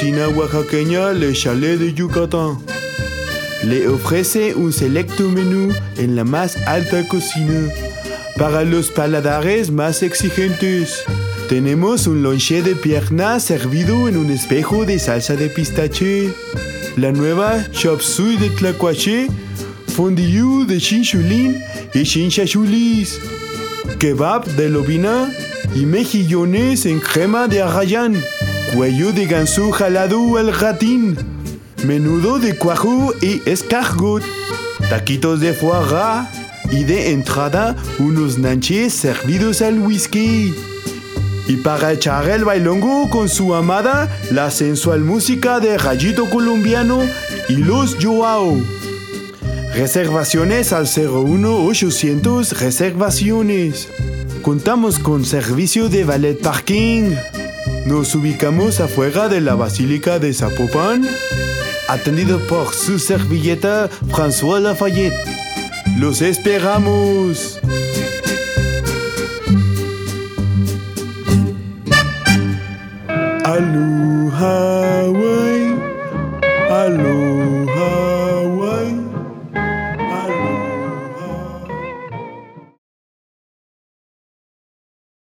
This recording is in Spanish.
cocina oaxaqueña Le Chalet de Yucatán. Le ofrece un selecto menú en la más alta cocina. Para los paladares más exigentes, tenemos un lonche de pierna servido en un espejo de salsa de pistache. La nueva chop suey de tlacuache, fondue de chinchulín y chinchachulis. Kebab de lobina y mejillones en crema de arrayán. Cuello de ganso jalado al ratín. Menudo de cuajo y escargot. Taquitos de foie gras. Y de entrada, unos nanches servidos al whisky. Y para echar el bailongo con su amada, la sensual música de Rayito Colombiano y los Joao. Reservaciones al 01800 Reservaciones. Contamos con servicio de valet parking. Nos ubicamos afuera de la Basílica de Zapopan. Atendido por su servilleta François Lafayette. Los esperamos.